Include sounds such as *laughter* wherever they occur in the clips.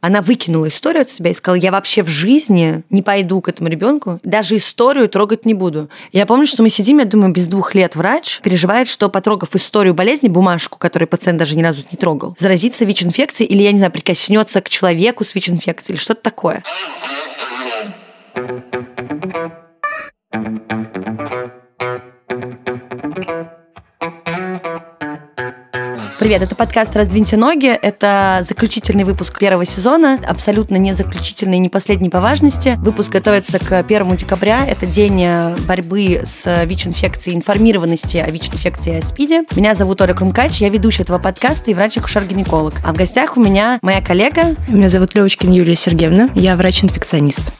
Она выкинула историю от себя и сказала, я вообще в жизни не пойду к этому ребенку, даже историю трогать не буду. Я помню, что мы сидим, я думаю, без двух лет врач переживает, что потрогав историю болезни, бумажку, которую пациент даже ни разу не трогал, заразится ВИЧ-инфекцией или, я не знаю, прикоснется к человеку с ВИЧ-инфекцией или что-то такое. Привет, это подкаст «Раздвиньте ноги». Это заключительный выпуск первого сезона, абсолютно не заключительный, не последний по важности. Выпуск готовится к 1 декабря. Это день э, борьбы с ВИЧ-инфекцией, информированности о ВИЧ-инфекции и о СПИДе. Меня зовут Оля Крумкач, я ведущая этого подкаста и врач-акушер-гинеколог. А в гостях у меня моя коллега... Меня зовут Левочкин Юлия Сергеевна, я врач-инфекционист.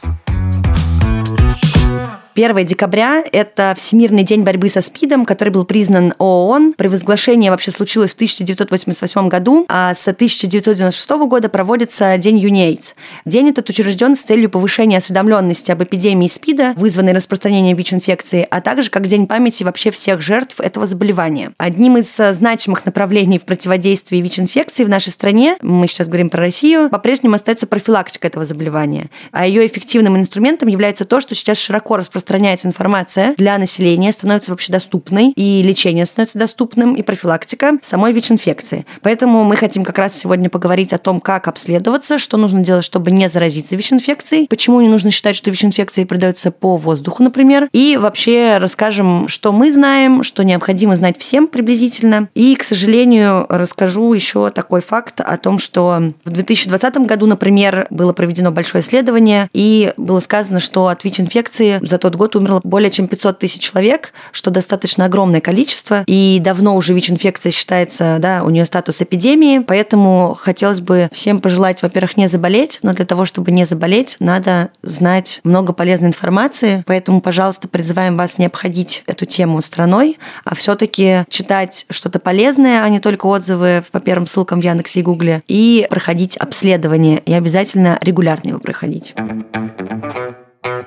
1 декабря – это Всемирный день борьбы со СПИДом, который был признан ООН. Превозглашение вообще случилось в 1988 году, а с 1996 года проводится День ЮНЕЙДС. День этот учрежден с целью повышения осведомленности об эпидемии СПИДа, вызванной распространением ВИЧ-инфекции, а также как День памяти вообще всех жертв этого заболевания. Одним из э, значимых направлений в противодействии ВИЧ-инфекции в нашей стране, мы сейчас говорим про Россию, по-прежнему остается профилактика этого заболевания. А ее эффективным инструментом является то, что сейчас широко распространяется распространяется информация для населения, становится вообще доступной, и лечение становится доступным, и профилактика самой ВИЧ-инфекции. Поэтому мы хотим как раз сегодня поговорить о том, как обследоваться, что нужно делать, чтобы не заразиться ВИЧ-инфекцией, почему не нужно считать, что ВИЧ-инфекция передается по воздуху, например, и вообще расскажем, что мы знаем, что необходимо знать всем приблизительно. И, к сожалению, расскажу еще такой факт о том, что в 2020 году, например, было проведено большое исследование, и было сказано, что от ВИЧ-инфекции за тот год умерло более чем 500 тысяч человек, что достаточно огромное количество. И давно уже ВИЧ-инфекция считается, да, у нее статус эпидемии, поэтому хотелось бы всем пожелать, во-первых, не заболеть, но для того, чтобы не заболеть, надо знать много полезной информации, поэтому, пожалуйста, призываем вас не обходить эту тему страной, а все-таки читать что-то полезное, а не только отзывы по первым ссылкам в Яндексе и Гугле, и проходить обследование, и обязательно регулярно его проходить.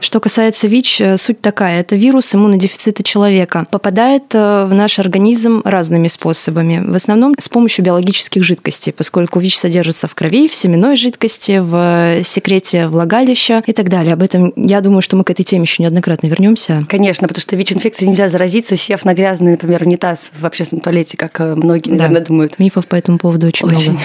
Что касается ВИЧ, э, суть такая. Это вирус иммунодефицита человека. Попадает э, в наш организм разными способами. В основном с помощью биологических жидкостей, поскольку ВИЧ содержится в крови, в семенной жидкости, в секрете влагалища и так далее. Об этом, я думаю, что мы к этой теме еще неоднократно вернемся. Конечно, потому что ВИЧ-инфекцией нельзя заразиться, сев на грязный, например, унитаз в общественном туалете, как э, многие, наверное, да. думают. Мифов по этому поводу очень, очень. много.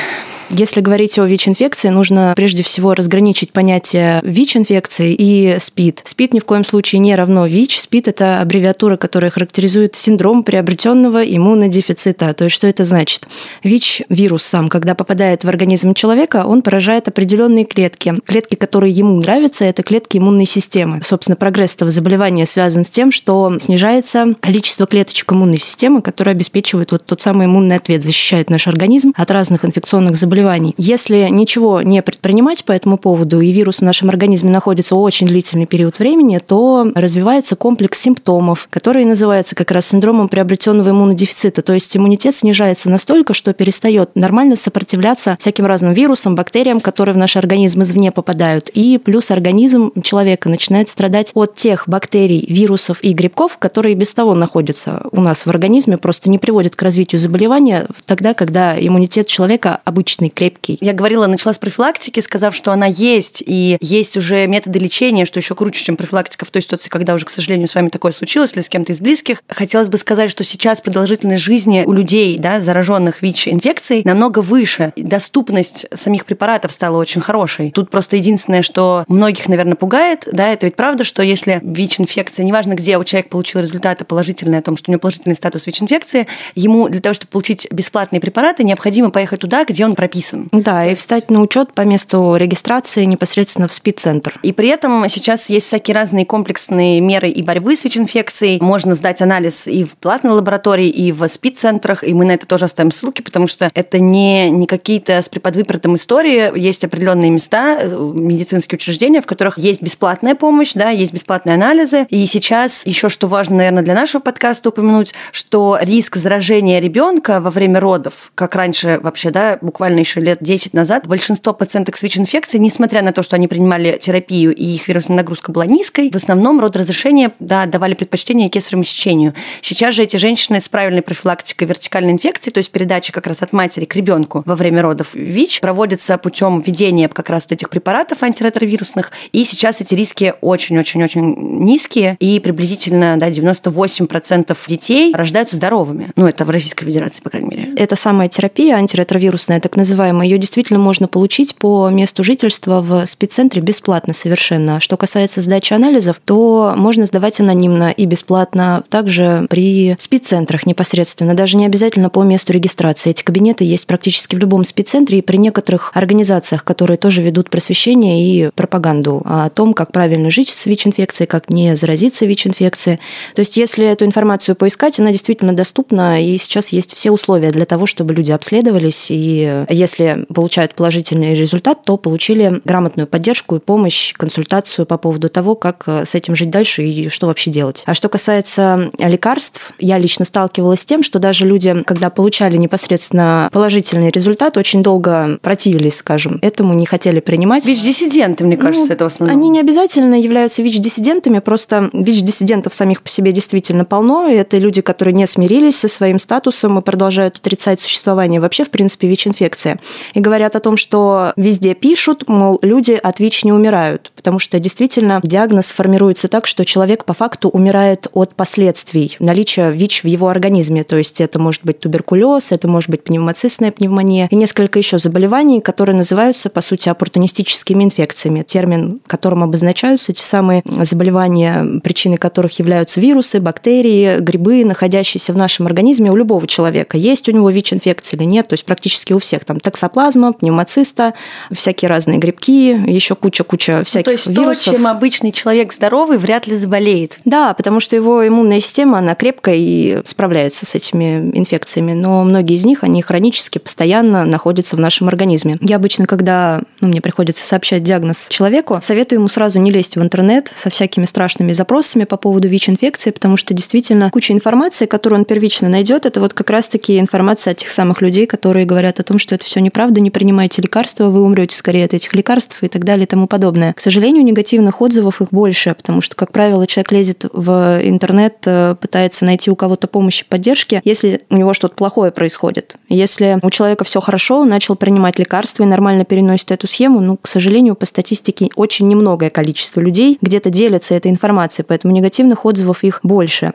Если говорить о ВИЧ-инфекции, нужно прежде всего разграничить понятие ВИЧ-инфекции и СПИД. СПИД ни в коем случае не равно ВИЧ. СПИД – это аббревиатура, которая характеризует синдром приобретенного иммунодефицита. То есть что это значит? ВИЧ-вирус сам, когда попадает в организм человека, он поражает определенные клетки. Клетки, которые ему нравятся, это клетки иммунной системы. Собственно, прогресс этого заболевания связан с тем, что снижается количество клеточек иммунной системы, которые обеспечивают вот тот самый иммунный ответ, защищает наш организм от разных инфекционных заболеваний заболеваний. Если ничего не предпринимать по этому поводу, и вирус в нашем организме находится очень длительный период времени, то развивается комплекс симптомов, который называется как раз синдромом приобретенного иммунодефицита. То есть иммунитет снижается настолько, что перестает нормально сопротивляться всяким разным вирусам, бактериям, которые в наш организм извне попадают. И плюс организм человека начинает страдать от тех бактерий, вирусов и грибков, которые без того находятся у нас в организме, просто не приводят к развитию заболевания тогда, когда иммунитет человека обычный мощный, крепкий. Я говорила, начала с профилактики, сказав, что она есть, и есть уже методы лечения, что еще круче, чем профилактика в той ситуации, когда уже, к сожалению, с вами такое случилось, или с кем-то из близких. Хотелось бы сказать, что сейчас продолжительность жизни у людей, да, зараженных ВИЧ-инфекцией, намного выше. Доступность самих препаратов стала очень хорошей. Тут просто единственное, что многих, наверное, пугает, да, это ведь правда, что если ВИЧ-инфекция, неважно, где у человека получил результаты положительные о том, что у него положительный статус ВИЧ-инфекции, ему для того, чтобы получить бесплатные препараты, необходимо поехать туда, где он прописан прописан. Да, и встать на учет по месту регистрации непосредственно в СПИД-центр. И при этом сейчас есть всякие разные комплексные меры и борьбы с ВИЧ-инфекцией. Можно сдать анализ и в платной лаборатории, и в СПИД-центрах, и мы на это тоже оставим ссылки, потому что это не, не какие-то с преподвыпертом истории. Есть определенные места, э, медицинские учреждения, в которых есть бесплатная помощь, да, есть бесплатные анализы. И сейчас еще что важно, наверное, для нашего подкаста упомянуть, что риск заражения ребенка во время родов, как раньше вообще, да, буквально еще лет 10 назад, большинство пациенток с ВИЧ-инфекцией, несмотря на то, что они принимали терапию и их вирусная нагрузка была низкой, в основном род разрешения да, давали предпочтение кесаревому сечению. Сейчас же эти женщины с правильной профилактикой вертикальной инфекции, то есть передачи как раз от матери к ребенку во время родов ВИЧ, проводится путем введения как раз этих препаратов антиретровирусных. И сейчас эти риски очень-очень-очень низкие, и приблизительно да, 98% детей рождаются здоровыми. Ну, это в Российской Федерации, по крайней мере. Это самая терапия антиретровирусная, так называемая. Ее действительно можно получить по месту жительства в спеццентре бесплатно совершенно. Что касается сдачи анализов, то можно сдавать анонимно и бесплатно также при спеццентрах непосредственно, даже не обязательно по месту регистрации. Эти кабинеты есть практически в любом спеццентре и при некоторых организациях, которые тоже ведут просвещение и пропаганду о том, как правильно жить с ВИЧ-инфекцией, как не заразиться ВИЧ-инфекцией. То есть если эту информацию поискать, она действительно доступна, и сейчас есть все условия для того, чтобы люди обследовались, и если получают положительный результат, то получили грамотную поддержку и помощь, консультацию по поводу того, как с этим жить дальше и что вообще делать. А что касается лекарств, я лично сталкивалась с тем, что даже люди, когда получали непосредственно положительный результат, очень долго противились, скажем, этому не хотели принимать. ВИЧ-диссиденты, мне кажется, ну, это в основном. Они не обязательно являются ВИЧ-диссидентами, просто ВИЧ-диссидентов самих по себе действительно полно, и это люди, которые не смирились со своим статусом и продолжают отрицать существование вообще, в принципе, ВИЧ-инфекции. И говорят о том, что везде пишут, мол, люди от ВИЧ не умирают, потому что действительно диагноз формируется так, что человек по факту умирает от последствий наличия ВИЧ в его организме. То есть это может быть туберкулез, это может быть пневмоцистная пневмония и несколько еще заболеваний, которые называются, по сути, оппортунистическими инфекциями. Термин, которым обозначаются эти самые заболевания, причиной которых являются вирусы, бактерии, грибы, находящиеся в нашем организме у любого человека. Есть у него ВИЧ-инфекция или нет, то есть практически у всех. Там токсоплазма, пневмоциста, всякие разные грибки, еще куча-куча всяких ну, то есть вирусов. то, чем обычный человек здоровый, вряд ли заболеет. Да, потому что его иммунная система, она крепкая и справляется с этими инфекциями. Но многие из них, они хронически, постоянно находятся в нашем организме. Я обычно, когда ну, мне приходится сообщать диагноз человеку, советую ему сразу не лезть в интернет со всякими страшными запросами по поводу ВИЧ-инфекции, потому что действительно куча информации, которую он первично найдет, это вот как раз-таки информация от тех самых людей, которые говорят о том, что это все неправда, не принимайте лекарства, вы умрете скорее от этих лекарств и так далее и тому подобное. К сожалению, негативных отзывов их больше, потому что, как правило, человек лезет в интернет, э, пытается найти у кого-то помощь и поддержки, если у него что-то плохое происходит. Если у человека все хорошо, начал принимать лекарства и нормально переносит эту схему, ну, к сожалению, по статистике очень немногое количество людей где-то делятся этой информацией, поэтому негативных отзывов их больше.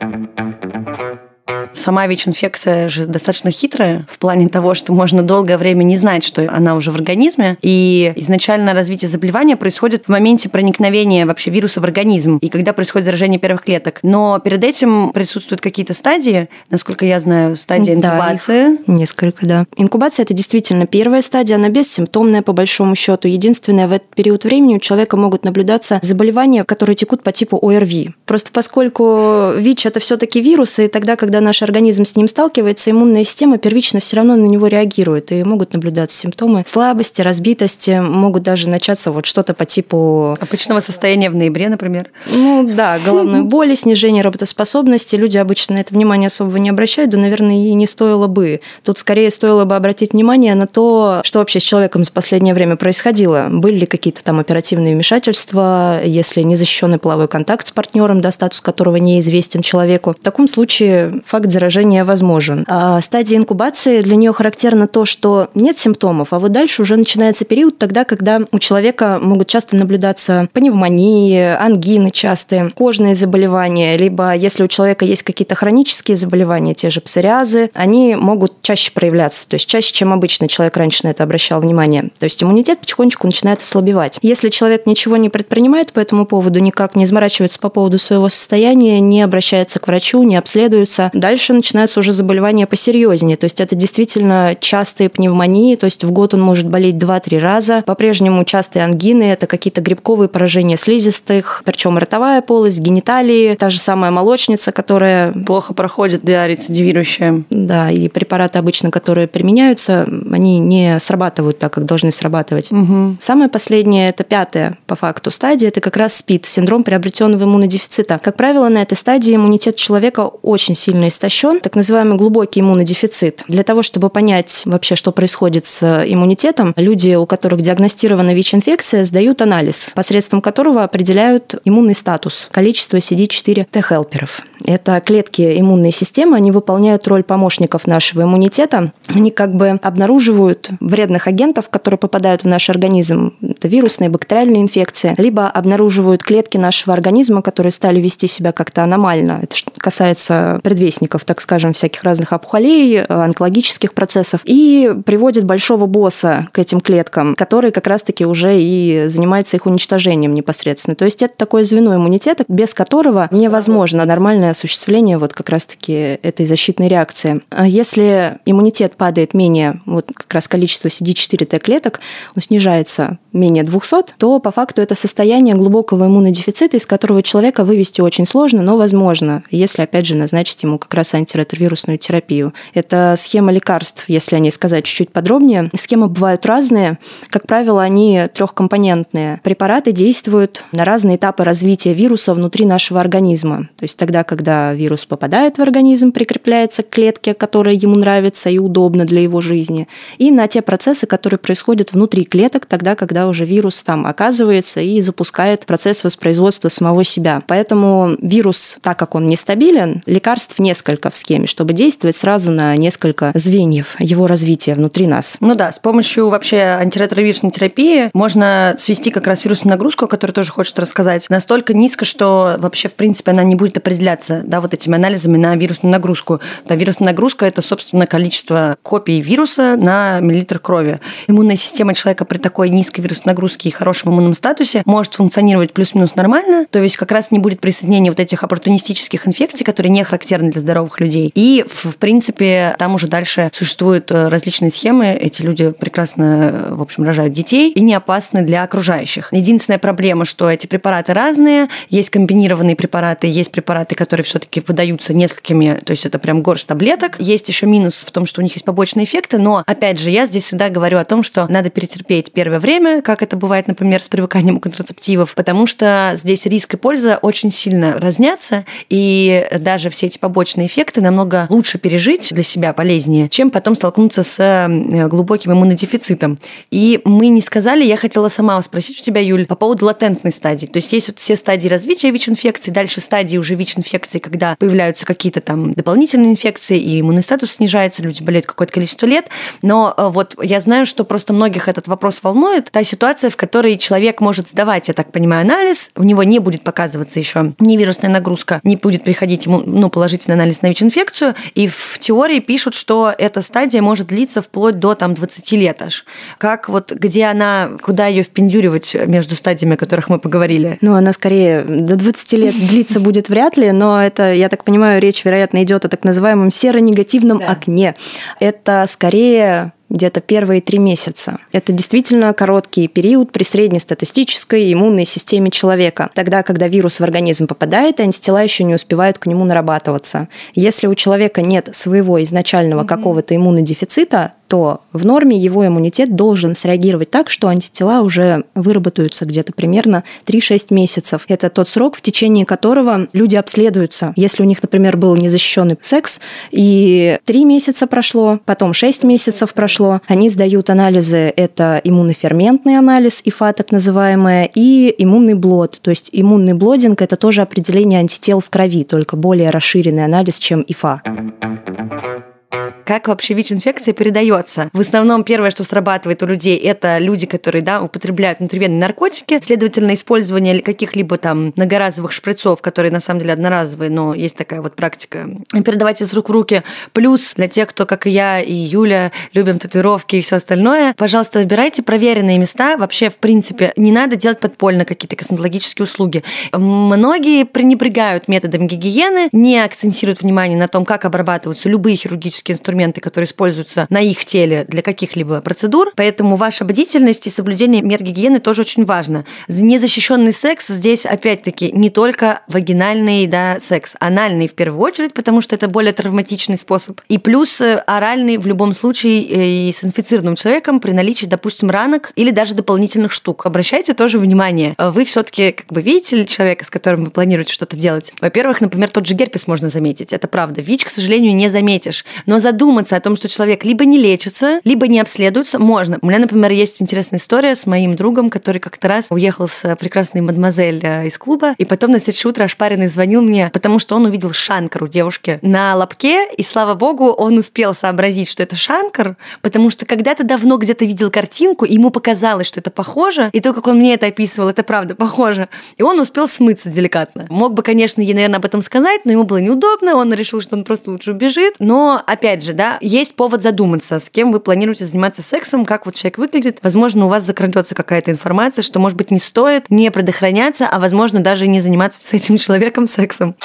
Сама ВИЧ-инфекция же достаточно хитрая в плане того, что можно долгое время не знать, что она уже в организме. И изначально развитие заболевания происходит в моменте проникновения вообще вируса в организм и когда происходит заражение первых клеток. Но перед этим присутствуют какие-то стадии, насколько я знаю, стадия инкубации. Да, несколько, да. Инкубация – это действительно первая стадия, она бессимптомная по большому счету. Единственное, в этот период времени у человека могут наблюдаться заболевания, которые текут по типу ОРВИ. Просто поскольку ВИЧ – это все таки вирусы, и тогда, когда наш организм с ним сталкивается, иммунная система первично все равно на него реагирует, и могут наблюдаться симптомы слабости, разбитости, могут даже начаться вот что-то по типу... Обычного состояния в ноябре, например. Ну да, головной *laughs* боли, снижение работоспособности. Люди обычно на это внимание особо не обращают, да, наверное, и не стоило бы. Тут скорее стоило бы обратить внимание на то, что вообще с человеком за последнее время происходило. Были ли какие-то там оперативные вмешательства, если незащищенный половой контакт с партнером, да, статус которого неизвестен человеку. В таком случае факт заражения возможен. А стадия инкубации для нее характерно то, что нет симптомов, а вот дальше уже начинается период тогда, когда у человека могут часто наблюдаться пневмонии, ангины частые, кожные заболевания, либо если у человека есть какие-то хронические заболевания, те же псориазы, они могут чаще проявляться, то есть чаще, чем обычно человек раньше на это обращал внимание. То есть иммунитет потихонечку начинает ослабевать. Если человек ничего не предпринимает по этому поводу, никак не изморачивается по поводу своего состояния, не обращается к врачу, не обследуется, дальше дальше начинаются уже заболевания посерьезнее. То есть это действительно частые пневмонии, то есть в год он может болеть 2-3 раза. По-прежнему частые ангины, это какие-то грибковые поражения слизистых, причем ротовая полость, гениталии, та же самая молочница, которая... Плохо проходит, да, рецидивирующая. Да, и препараты обычно, которые применяются, они не срабатывают так, как должны срабатывать. Угу. Самое последнее, это пятая по факту стадия, это как раз СПИД, синдром приобретенного иммунодефицита. Как правило, на этой стадии иммунитет человека очень сильно истощен упрощен, так называемый глубокий иммунодефицит. Для того, чтобы понять вообще, что происходит с иммунитетом, люди, у которых диагностирована ВИЧ-инфекция, сдают анализ, посредством которого определяют иммунный статус, количество CD4 Т-хелперов. Это клетки иммунной системы, они выполняют роль помощников нашего иммунитета. Они как бы обнаруживают вредных агентов, которые попадают в наш организм. Это вирусные, бактериальные инфекции. Либо обнаруживают клетки нашего организма, которые стали вести себя как-то аномально. Это касается предвестников, так скажем, всяких разных опухолей, онкологических процессов. И приводит большого босса к этим клеткам, который как раз-таки уже и занимается их уничтожением непосредственно. То есть это такое звено иммунитета, без которого невозможно нормальное осуществление вот как раз-таки этой защитной реакции. А если иммунитет падает менее, вот как раз количество CD4T клеток, он снижается менее 200, то по факту это состояние глубокого иммунодефицита, из которого человека вывести очень сложно, но возможно, если, опять же, назначить ему как раз антиретровирусную терапию. Это схема лекарств, если о ней сказать чуть-чуть подробнее. Схемы бывают разные. Как правило, они трехкомпонентные. Препараты действуют на разные этапы развития вируса внутри нашего организма. То есть тогда, когда вирус попадает в организм, прикрепляется к клетке, которая ему нравится и удобна для его жизни, и на те процессы, которые происходят внутри клеток, тогда, когда уже вирус там оказывается и запускает процесс воспроизводства самого себя. Поэтому вирус, так как он нестабилен, лекарств несколько в схеме, чтобы действовать сразу на несколько звеньев его развития внутри нас. Ну да, с помощью вообще антиретровирусной терапии можно свести как раз вирусную нагрузку, о которой тоже хочется рассказать, настолько низко, что вообще, в принципе, она не будет определяться да, вот этими анализами на вирусную нагрузку. Да, вирусная нагрузка – это, собственно, количество копий вируса на миллилитр крови. Иммунная система человека при такой низкой вирусной нагрузке и хорошем иммунном статусе может функционировать плюс-минус нормально, то есть как раз не будет присоединения вот этих оппортунистических инфекций, которые не характерны для здоровых людей. И, в принципе, там уже дальше существуют э, различные схемы. Эти люди прекрасно, э, в общем, рожают детей и не опасны для окружающих. Единственная проблема, что эти препараты разные. Есть комбинированные препараты, есть препараты, которые все-таки выдаются несколькими, то есть это прям горсть таблеток. Есть еще минус в том, что у них есть побочные эффекты, но, опять же, я здесь всегда говорю о том, что надо перетерпеть первое время, как это бывает, например, с привыканием контрацептивов, потому что здесь риск и польза очень сильно разнятся, и даже все эти побочные эффекты намного лучше пережить для себя полезнее, чем потом столкнуться с э, глубоким иммунодефицитом. И мы не сказали, я хотела сама спросить у тебя, Юль, по поводу латентной стадии. То есть есть вот все стадии развития ВИЧ-инфекции, дальше стадии уже ВИЧ-инфекции инфекции, когда появляются какие-то там дополнительные инфекции, и иммунный статус снижается, люди болеют какое-то количество лет. Но э, вот я знаю, что просто многих этот вопрос волнует. Та ситуация, в которой человек может сдавать, я так понимаю, анализ, у него не будет показываться еще ни вирусная нагрузка, не будет приходить ему ну, положительный анализ на ВИЧ-инфекцию. И в теории пишут, что эта стадия может длиться вплоть до там 20 лет аж. Как вот, где она, куда ее впендюривать между стадиями, о которых мы поговорили? Ну, она скорее до 20 лет длиться будет вряд ли, но это, я так понимаю, речь, вероятно, идет о так называемом серо-негативном да. окне. Это скорее где-то первые три месяца. Это действительно короткий период при среднестатистической иммунной системе человека. Тогда, когда вирус в организм попадает, антитела еще не успевают к нему нарабатываться. Если у человека нет своего изначального mm-hmm. какого-то иммунодефицита, то в норме его иммунитет должен среагировать так, что антитела уже выработаются где-то примерно 3-6 месяцев. Это тот срок, в течение которого люди обследуются. Если у них, например, был незащищенный секс, и 3 месяца прошло, потом 6 месяцев прошло, они сдают анализы, это иммуноферментный анализ, ИФА так называемая, и иммунный блод. То есть иммунный блодинг – это тоже определение антител в крови, только более расширенный анализ, чем ИФА как вообще ВИЧ-инфекция передается. В основном первое, что срабатывает у людей, это люди, которые да, употребляют внутривенные наркотики, следовательно, использование каких-либо там многоразовых шприцов, которые на самом деле одноразовые, но есть такая вот практика, передавать из рук в руки. Плюс для тех, кто, как и я, и Юля, любим татуировки и все остальное, пожалуйста, выбирайте проверенные места. Вообще, в принципе, не надо делать подпольно какие-то косметологические услуги. Многие пренебрегают методом гигиены, не акцентируют внимание на том, как обрабатываются любые хирургические инструменты, которые используются на их теле для каких-либо процедур. Поэтому ваша бдительность и соблюдение мер гигиены тоже очень важно. Незащищенный секс здесь, опять-таки, не только вагинальный да, секс, анальный в первую очередь, потому что это более травматичный способ. И плюс э, оральный в любом случае э, и с инфицированным человеком при наличии, допустим, ранок или даже дополнительных штук. Обращайте тоже внимание. Вы все-таки как бы видите человека, с которым вы планируете что-то делать. Во-первых, например, тот же герпес можно заметить. Это правда. ВИЧ, к сожалению, не заметишь. Но задуматься о том, что человек либо не лечится, либо не обследуется, можно. У меня, например, есть интересная история с моим другом, который как-то раз уехал с прекрасной мадемуазель э, из клуба, и потом на следующее утро ошпаренный звонил мне, потому что он увидел шанкар у девушки на лобке, и слава богу, он успел сообразить, что это шанкар, потому что когда-то давно где-то видел картинку, и ему показалось, что это похоже, и то, как он мне это описывал, это правда похоже. И он успел смыться деликатно. Мог бы, конечно, ей, наверное, об этом сказать, но ему было неудобно, он решил, что он просто лучше убежит. Но, опять же, да, есть повод задуматься, с кем вы планируете заниматься сексом, как вот человек выглядит. Возможно, у вас закрадется какая-то информация, что, может быть, не стоит не предохраняться, а, возможно, даже не заниматься с этим человеком сексом.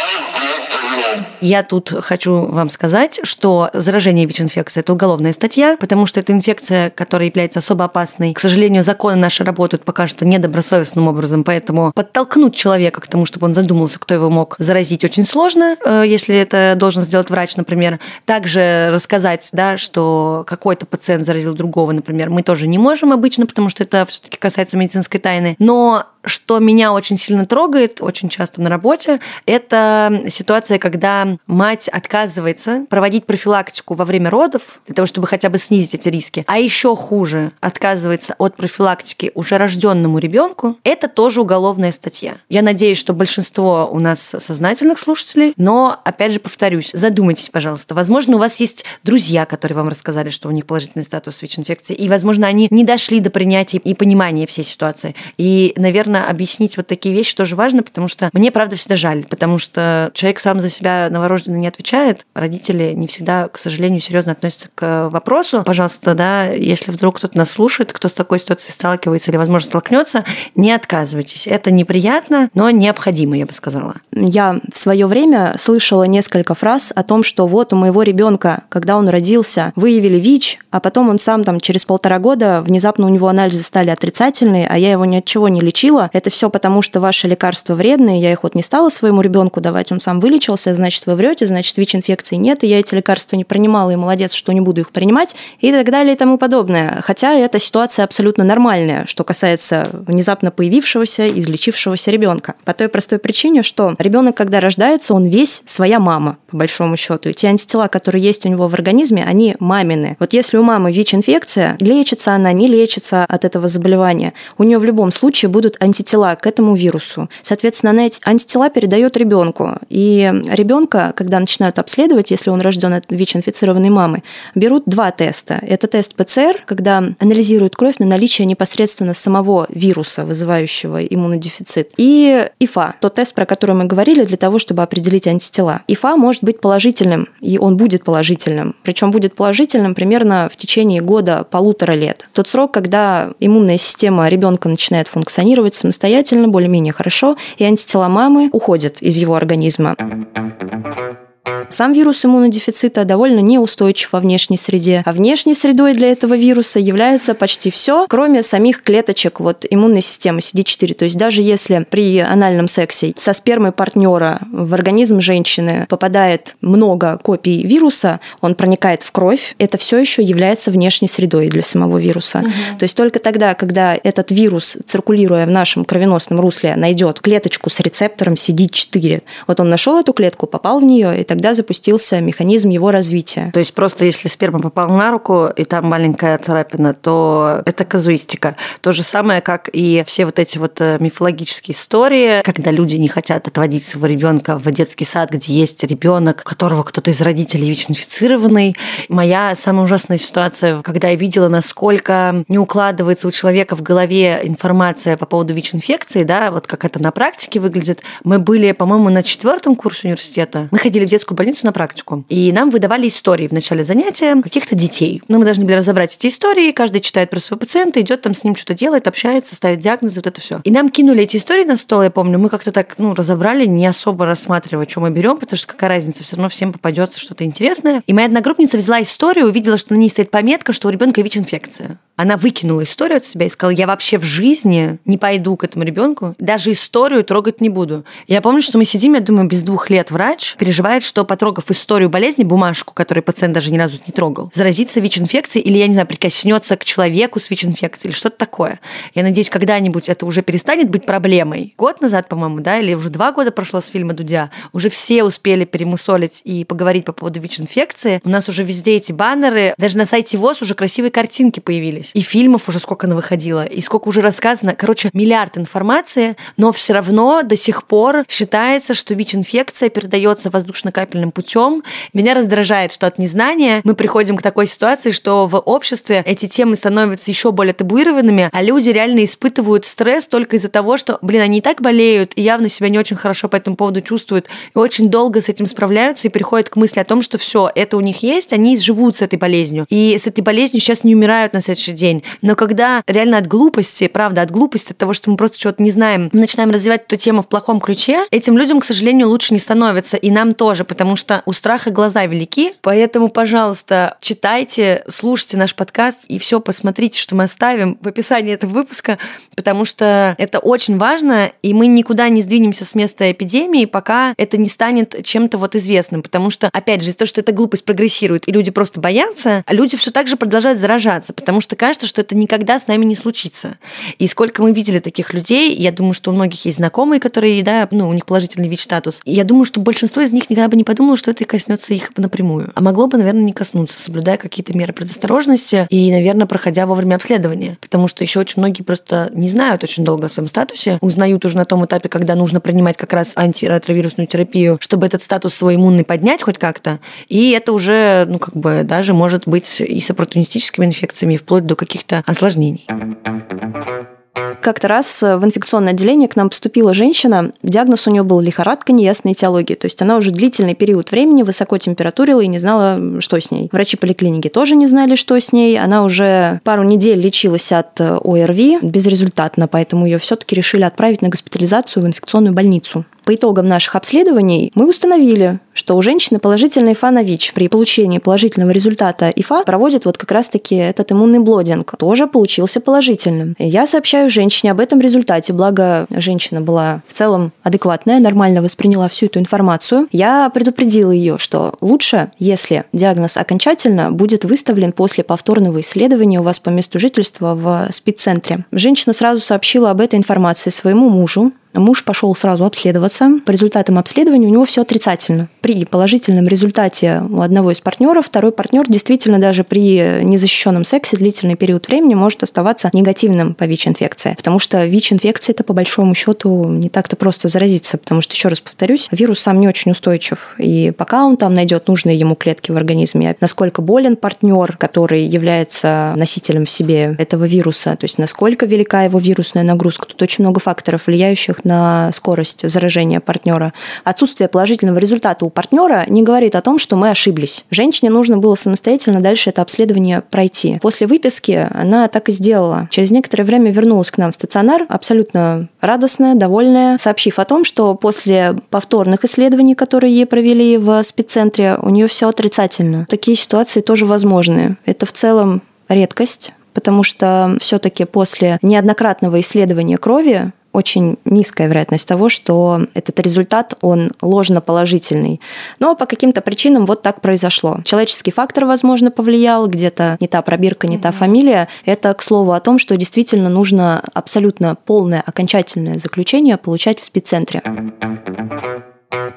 Я тут хочу вам сказать, что заражение ВИЧ-инфекцией – это уголовная статья, потому что это инфекция, которая является особо опасной. К сожалению, законы наши работают пока что недобросовестным образом, поэтому подтолкнуть человека к тому, чтобы он задумался, кто его мог заразить, очень сложно, э, если это должен сделать врач, например. Также рассказать, да, что какой-то пациент заразил другого, например, мы тоже не можем обычно, потому что это все-таки касается медицинской тайны. Но что меня очень сильно трогает, очень часто на работе, это ситуация, когда мать отказывается проводить профилактику во время родов, для того, чтобы хотя бы снизить эти риски, а еще хуже, отказывается от профилактики уже рожденному ребенку, это тоже уголовная статья. Я надеюсь, что большинство у нас сознательных слушателей, но, опять же, повторюсь, задумайтесь, пожалуйста. Возможно, у вас есть друзья, которые вам рассказали, что у них положительный статус ВИЧ-инфекции, и, возможно, они не дошли до принятия и понимания всей ситуации. И, наверное, наверное, объяснить вот такие вещи тоже важно, потому что мне, правда, всегда жаль, потому что человек сам за себя новорожденный не отвечает, родители не всегда, к сожалению, серьезно относятся к вопросу. Пожалуйста, да, если вдруг кто-то нас слушает, кто с такой ситуацией сталкивается или, возможно, столкнется, не отказывайтесь. Это неприятно, но необходимо, я бы сказала. Я в свое время слышала несколько фраз о том, что вот у моего ребенка, когда он родился, выявили ВИЧ, а потом он сам там через полтора года внезапно у него анализы стали отрицательные, а я его ни от чего не лечила, это все потому, что ваши лекарства вредные, я их вот не стала своему ребенку давать, он сам вылечился, значит, вы врете, значит, ВИЧ-инфекции нет, и я эти лекарства не принимала, и молодец, что не буду их принимать, и так далее и тому подобное. Хотя эта ситуация абсолютно нормальная, что касается внезапно появившегося, излечившегося ребенка. По той простой причине, что ребенок, когда рождается, он весь своя мама, по большому счету. И те антитела, которые есть у него в организме, они мамины. Вот если у мамы ВИЧ-инфекция, лечится она, не лечится от этого заболевания, у нее в любом случае будут антитела к этому вирусу. Соответственно, она эти антитела передает ребенку. И ребенка, когда начинают обследовать, если он рожден от ВИЧ-инфицированной мамы, берут два теста. Это тест ПЦР, когда анализируют кровь на наличие непосредственно самого вируса, вызывающего иммунодефицит, и ИФА, тот тест, про который мы говорили, для того, чтобы определить антитела. ИФА может быть положительным, и он будет положительным. Причем будет положительным примерно в течение года, полутора лет. Тот срок, когда иммунная система ребенка начинает функционировать самостоятельно, более-менее хорошо, и антитела мамы уходят из его организма. Сам вирус иммунодефицита довольно неустойчив во внешней среде, а внешней средой для этого вируса является почти все, кроме самих клеточек вот, иммунной системы CD4. То есть даже если при анальном сексе со спермой партнера в организм женщины попадает много копий вируса, он проникает в кровь, это все еще является внешней средой для самого вируса. Угу. То есть только тогда, когда этот вирус, циркулируя в нашем кровеносном русле, найдет клеточку с рецептором CD4, вот он нашел эту клетку, попал в нее, и тогда запустился механизм его развития. То есть просто если сперма попала на руку, и там маленькая царапина, то это казуистика. То же самое, как и все вот эти вот э, мифологические истории, когда люди не хотят отводить своего ребенка в детский сад, где есть ребенок, которого кто-то из родителей ВИЧ-инфицированный. Моя самая ужасная ситуация, когда я видела, насколько не укладывается у человека в голове информация по поводу ВИЧ-инфекции, да, вот как это на практике выглядит. Мы были, по-моему, на четвертом курсе университета. Мы ходили в детскую больницу, больницу на практику. И нам выдавали истории в начале занятия каких-то детей. Но мы должны были разобрать эти истории, каждый читает про своего пациента, идет там с ним что-то делает, общается, ставит диагнозы, вот это все. И нам кинули эти истории на стол, я помню, мы как-то так, ну, разобрали, не особо рассматривая, что мы берем, потому что какая разница, все равно всем попадется что-то интересное. И моя одногруппница взяла историю, увидела, что на ней стоит пометка, что у ребенка ВИЧ-инфекция. Она выкинула историю от себя и сказала, я вообще в жизни не пойду к этому ребенку, даже историю трогать не буду. Я помню, что мы сидим, я думаю, без двух лет врач переживает, что потрогав историю болезни, бумажку, которую пациент даже ни разу не трогал, заразится ВИЧ-инфекцией или, я не знаю, прикоснется к человеку с ВИЧ-инфекцией или что-то такое. Я надеюсь, когда-нибудь это уже перестанет быть проблемой. Год назад, по-моему, да, или уже два года прошло с фильма Дудя, уже все успели перемусолить и поговорить по поводу ВИЧ-инфекции. У нас уже везде эти баннеры, даже на сайте ВОЗ уже красивые картинки появились. И фильмов уже сколько она выходила, и сколько уже рассказано. Короче, миллиард информации, но все равно до сих пор считается, что ВИЧ-инфекция передается воздушно-капельным путем. Меня раздражает, что от незнания мы приходим к такой ситуации, что в обществе эти темы становятся еще более табуированными, а люди реально испытывают стресс только из-за того, что, блин, они и так болеют, и явно себя не очень хорошо по этому поводу чувствуют, и очень долго с этим справляются, и приходят к мысли о том, что все, это у них есть, они живут с этой болезнью. И с этой болезнью сейчас не умирают на следующий день. Но когда реально от глупости, правда, от глупости, от того, что мы просто чего-то не знаем, мы начинаем развивать эту тему в плохом ключе, этим людям, к сожалению, лучше не становится. И нам тоже, потому что у страха глаза велики. Поэтому, пожалуйста, читайте, слушайте наш подкаст и все посмотрите, что мы оставим в описании этого выпуска, потому что это очень важно, и мы никуда не сдвинемся с места эпидемии, пока это не станет чем-то вот известным. Потому что, опять же, из-за того, что эта глупость прогрессирует, и люди просто боятся, а люди все так же продолжают заражаться, потому что кажется, что это никогда с нами не случится. И сколько мы видели таких людей, я думаю, что у многих есть знакомые, которые, да, ну, у них положительный ВИЧ-статус. Я думаю, что большинство из них никогда бы не подумало, что это и коснется их напрямую. А могло бы, наверное, не коснуться, соблюдая какие-то меры предосторожности и, наверное, проходя вовремя обследование. Потому что еще очень многие просто не знают очень долго о своем статусе, узнают уже на том этапе, когда нужно принимать как раз антиретровирусную терапию, чтобы этот статус свой иммунный поднять хоть как-то. И это уже, ну, как бы даже может быть и с оппортунистическими инфекциями, вплоть до каких-то осложнений. Как-то раз в инфекционное отделение к нам поступила женщина. Диагноз у нее был лихорадка неясной этиологии. То есть она уже длительный период времени высоко температурила и не знала, что с ней. Врачи поликлиники тоже не знали, что с ней. Она уже пару недель лечилась от ОРВИ безрезультатно, поэтому ее все-таки решили отправить на госпитализацию в инфекционную больницу. По итогам наших обследований мы установили, что у женщины положительный ИФА на ВИЧ. При получении положительного результата ИФА проводит вот как раз-таки этот иммунный блодинг. Тоже получился положительным. Я сообщаю женщине об этом результате, благо женщина была в целом адекватная, нормально восприняла всю эту информацию. Я предупредила ее, что лучше, если диагноз окончательно будет выставлен после повторного исследования у вас по месту жительства в спеццентре. Женщина сразу сообщила об этой информации своему мужу, Муж пошел сразу обследоваться. По результатам обследования у него все отрицательно. При положительном результате у одного из партнеров второй партнер действительно даже при незащищенном сексе длительный период времени может оставаться негативным по ВИЧ-инфекции. Потому что ВИЧ-инфекция это по большому счету не так-то просто заразиться, потому что, еще раз повторюсь, вирус сам не очень устойчив. И пока он там найдет нужные ему клетки в организме, насколько болен партнер, который является носителем в себе этого вируса, то есть насколько велика его вирусная нагрузка, тут очень много факторов, влияющих на скорость заражения партнера. Отсутствие положительного результата у партнера не говорит о том, что мы ошиблись. Женщине нужно было самостоятельно дальше это обследование пройти. После выписки она так и сделала. Через некоторое время вернулась к нам в стационар, абсолютно радостная, довольная, сообщив о том, что после повторных исследований, которые ей провели в спеццентре, у нее все отрицательно. Такие ситуации тоже возможны. Это в целом редкость, потому что все-таки после неоднократного исследования крови очень низкая вероятность того, что этот результат, он ложно-положительный. Но по каким-то причинам вот так произошло. Человеческий фактор, возможно, повлиял, где-то не та пробирка, не та фамилия. Это, к слову, о том, что действительно нужно абсолютно полное, окончательное заключение получать в спеццентре.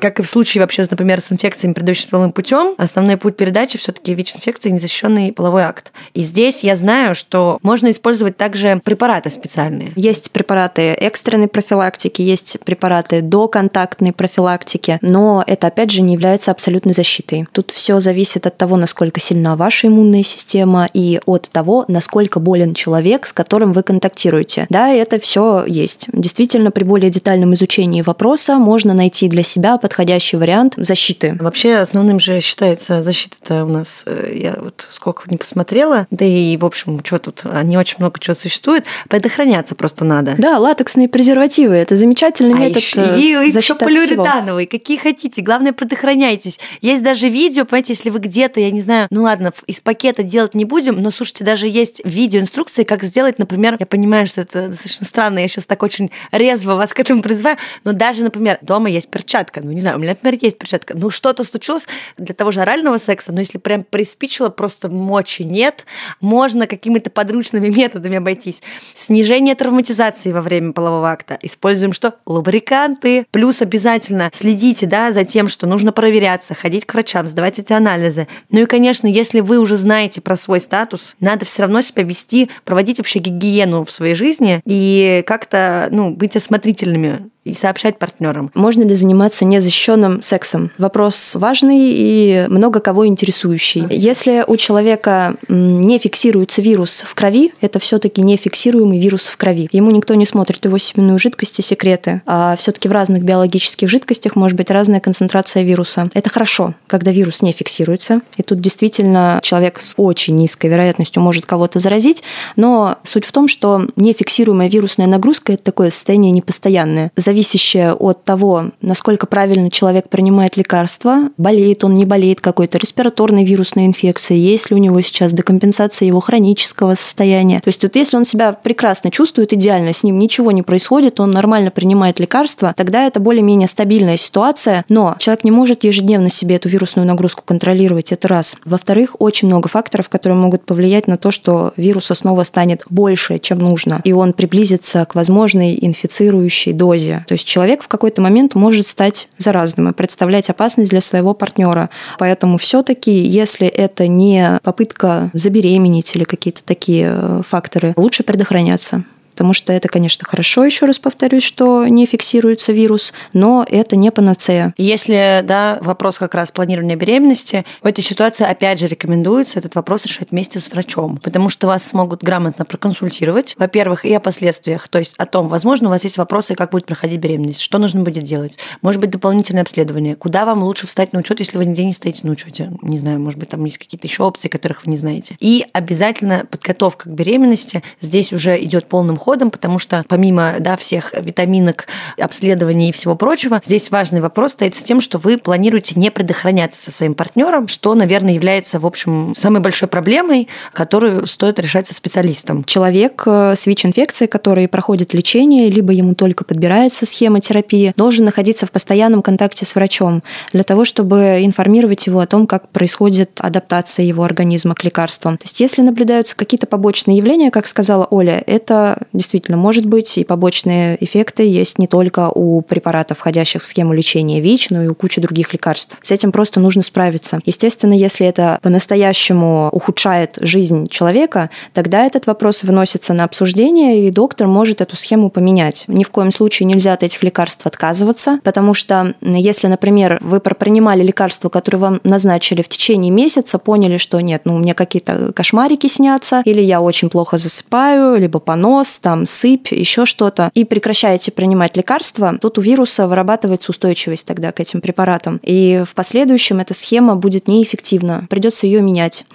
Как и в случае вообще, например, с инфекциями, передающимися половым путем, основной путь передачи все-таки ВИЧ-инфекции – незащищенный половой акт. И здесь я знаю, что можно использовать также препараты специальные. Есть препараты экстренной профилактики, есть препараты доконтактной профилактики, но это, опять же, не является абсолютной защитой. Тут все зависит от того, насколько сильна ваша иммунная система и от того, насколько болен человек, с которым вы контактируете. Да, это все есть. Действительно, при более детальном изучении вопроса можно найти для себя подходящий вариант защиты. Вообще основным же считается защита-то у нас, э, я вот сколько не посмотрела, да и, в общем, что тут, не очень много чего существует, предохраняться просто надо. Да, латексные презервативы, это замечательный а метод еще, э, И, и еще полиуретановые, какие хотите, главное, предохраняйтесь. Есть даже видео, понимаете, если вы где-то, я не знаю, ну ладно, из пакета делать не будем, но, слушайте, даже есть видеоинструкции, как сделать, например, я понимаю, что это достаточно странно, я сейчас так очень резво вас к этому призываю, но даже, например, дома есть перчатка, ну, не знаю, у меня, например, есть перчатка, ну, что-то случилось для того же орального секса, но если прям приспичило, просто мочи нет, можно какими-то подручными *laughs* методами обойтись. Снижение травматизации во время полового акта. Используем что? Лубриканты. Плюс обязательно следите, да, за тем, что нужно проверяться, ходить к врачам, сдавать эти анализы. Ну и, конечно, если вы уже знаете про свой статус, надо все равно себя вести, проводить вообще гигиену в своей жизни и как-то, ну, быть осмотрительными и сообщать партнерам. Можно ли заниматься незащищенным сексом? Вопрос важный и много кого интересующий. Если у человека не фиксируется вирус в крови, это все-таки нефиксируемый вирус в крови. Ему никто не смотрит его семенную жидкость и секреты. А все-таки в разных биологических жидкостях может быть разная концентрация вируса. Это хорошо, когда вирус не фиксируется. И тут действительно человек с очень низкой вероятностью может кого-то заразить. Но суть в том, что нефиксируемая вирусная нагрузка – это такое состояние непостоянное зависящее от того, насколько правильно человек принимает лекарства, болеет он, не болеет какой-то респираторной вирусной инфекцией, есть ли у него сейчас декомпенсация его хронического состояния. То есть вот если он себя прекрасно чувствует, идеально, с ним ничего не происходит, он нормально принимает лекарства, тогда это более-менее стабильная ситуация, но человек не может ежедневно себе эту вирусную нагрузку контролировать, это раз. Во-вторых, очень много факторов, которые могут повлиять на то, что вируса снова станет больше, чем нужно, и он приблизится к возможной инфицирующей дозе. То есть человек в какой-то момент может стать заразным и представлять опасность для своего партнера. Поэтому все-таки, если это не попытка забеременеть или какие-то такие э, факторы, лучше предохраняться потому что это, конечно, хорошо, еще раз повторюсь, что не фиксируется вирус, но это не панацея. Если, да, вопрос как раз планирования беременности, в этой ситуации, опять же, рекомендуется этот вопрос решать вместе с врачом, потому что вас смогут грамотно проконсультировать, во-первых, и о последствиях, то есть о том, возможно, у вас есть вопросы, как будет проходить беременность, что нужно будет делать, может быть, дополнительное обследование, куда вам лучше встать на учет, если вы нигде не стоите на учете, не знаю, может быть, там есть какие-то еще опции, которых вы не знаете. И обязательно подготовка к беременности, здесь уже идет полным ходом, потому что помимо да, всех витаминок, обследований и всего прочего, здесь важный вопрос стоит с тем, что вы планируете не предохраняться со своим партнером, что, наверное, является, в общем, самой большой проблемой, которую стоит решать со специалистом. Человек э, с ВИЧ-инфекцией, который проходит лечение, либо ему только подбирается схема терапии, должен находиться в постоянном контакте с врачом для того, чтобы информировать его о том, как происходит адаптация его организма к лекарствам. То есть если наблюдаются какие-то побочные явления, как сказала Оля, это действительно может быть, и побочные эффекты есть не только у препаратов, входящих в схему лечения ВИЧ, но и у кучи других лекарств. С этим просто нужно справиться. Естественно, если это по-настоящему ухудшает жизнь человека, тогда этот вопрос выносится на обсуждение, и доктор может эту схему поменять. Ни в коем случае нельзя от этих лекарств отказываться, потому что если, например, вы принимали лекарства, которые вам назначили в течение месяца, поняли, что нет, ну меня какие-то кошмарики снятся, или я очень плохо засыпаю, либо понос, там сыпь, еще что-то, и прекращаете принимать лекарства, тут у вируса вырабатывается устойчивость тогда к этим препаратам. И в последующем эта схема будет неэффективна. Придется ее менять.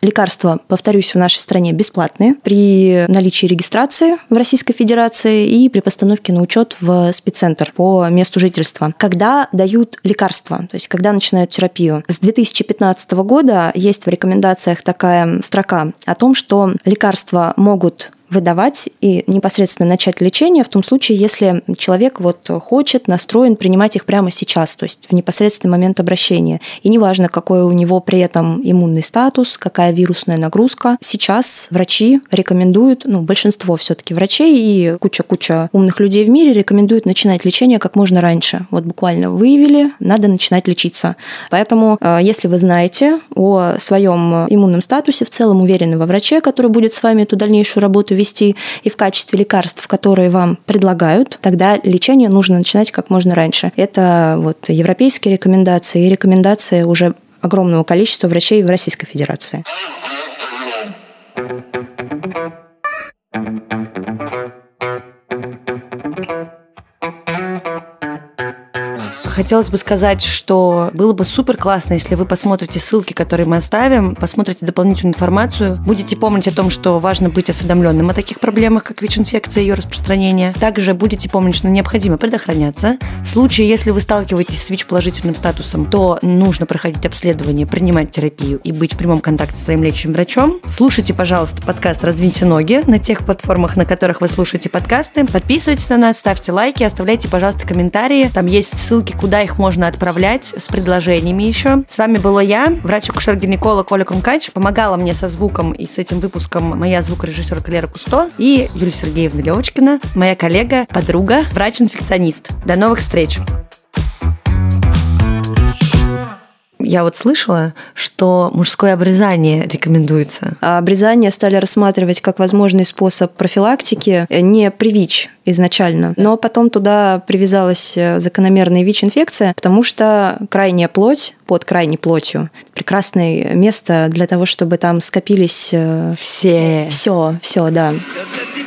Лекарства, повторюсь, в нашей стране бесплатные при наличии регистрации в Российской Федерации и при постановке на учет в спеццентр по месту жительства. Когда дают лекарства, то есть когда начинают терапию? С 2015 года есть в рекомендациях такая строка о том, что лекарства могут выдавать и непосредственно начать лечение в том случае, если человек вот хочет, настроен принимать их прямо сейчас, то есть в непосредственный момент обращения. И неважно, какой у него при этом иммунный статус, какая вирусная нагрузка. Сейчас врачи рекомендуют, ну, большинство все таки врачей и куча-куча умных людей в мире рекомендуют начинать лечение как можно раньше. Вот буквально выявили, надо начинать лечиться. Поэтому, э, если вы знаете о своем иммунном статусе, в целом уверены во враче, который будет с вами эту дальнейшую работу ввести и в качестве лекарств, которые вам предлагают, тогда лечение нужно начинать как можно раньше. Это вот европейские рекомендации и рекомендации уже огромного количества врачей в Российской Федерации. Хотелось бы сказать, что было бы супер классно, если вы посмотрите ссылки, которые мы оставим, посмотрите дополнительную информацию, будете помнить о том, что важно быть осведомленным о таких проблемах, как ВИЧ-инфекция и ее распространение. Также будете помнить, что необходимо предохраняться. В случае, если вы сталкиваетесь с ВИЧ-положительным статусом, то нужно проходить обследование, принимать терапию и быть в прямом контакте со своим лечащим врачом. Слушайте, пожалуйста, подкаст «Раздвиньте ноги» на тех платформах, на которых вы слушаете подкасты. Подписывайтесь на нас, ставьте лайки, оставляйте, пожалуйста, комментарии. Там есть ссылки, куда их можно отправлять с предложениями еще. С вами была я, врач-акушер-гинеколог Оля Кумкач. Помогала мне со звуком и с этим выпуском моя звукорежиссер Клера Кусто и Юлия Сергеевна Левочкина, моя коллега, подруга, врач-инфекционист. До новых встреч! Я вот слышала, что мужское обрезание рекомендуется. А обрезание стали рассматривать как возможный способ профилактики э, не при ВИЧ изначально, но потом туда привязалась э, закономерная ВИЧ-инфекция, потому что крайняя плоть под крайней плотью прекрасное место для того, чтобы там скопились э, все, все, все, да. Все